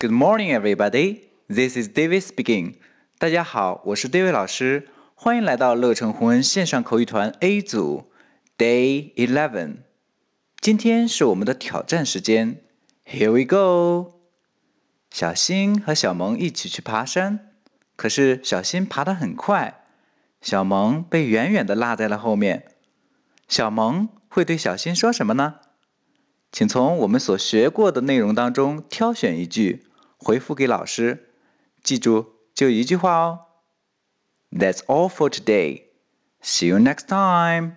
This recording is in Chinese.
Good morning, everybody. This is David speaking. 大家好，我是 David 老师，欢迎来到乐成红恩线上口语团 A 组 Day Eleven。今天是我们的挑战时间，Here we go。小新和小萌一起去爬山，可是小新爬得很快，小萌被远远的落在了后面。小萌会对小新说什么呢？请从我们所学过的内容当中挑选一句。回复给老师，记住就一句话哦。That's all for today. See you next time.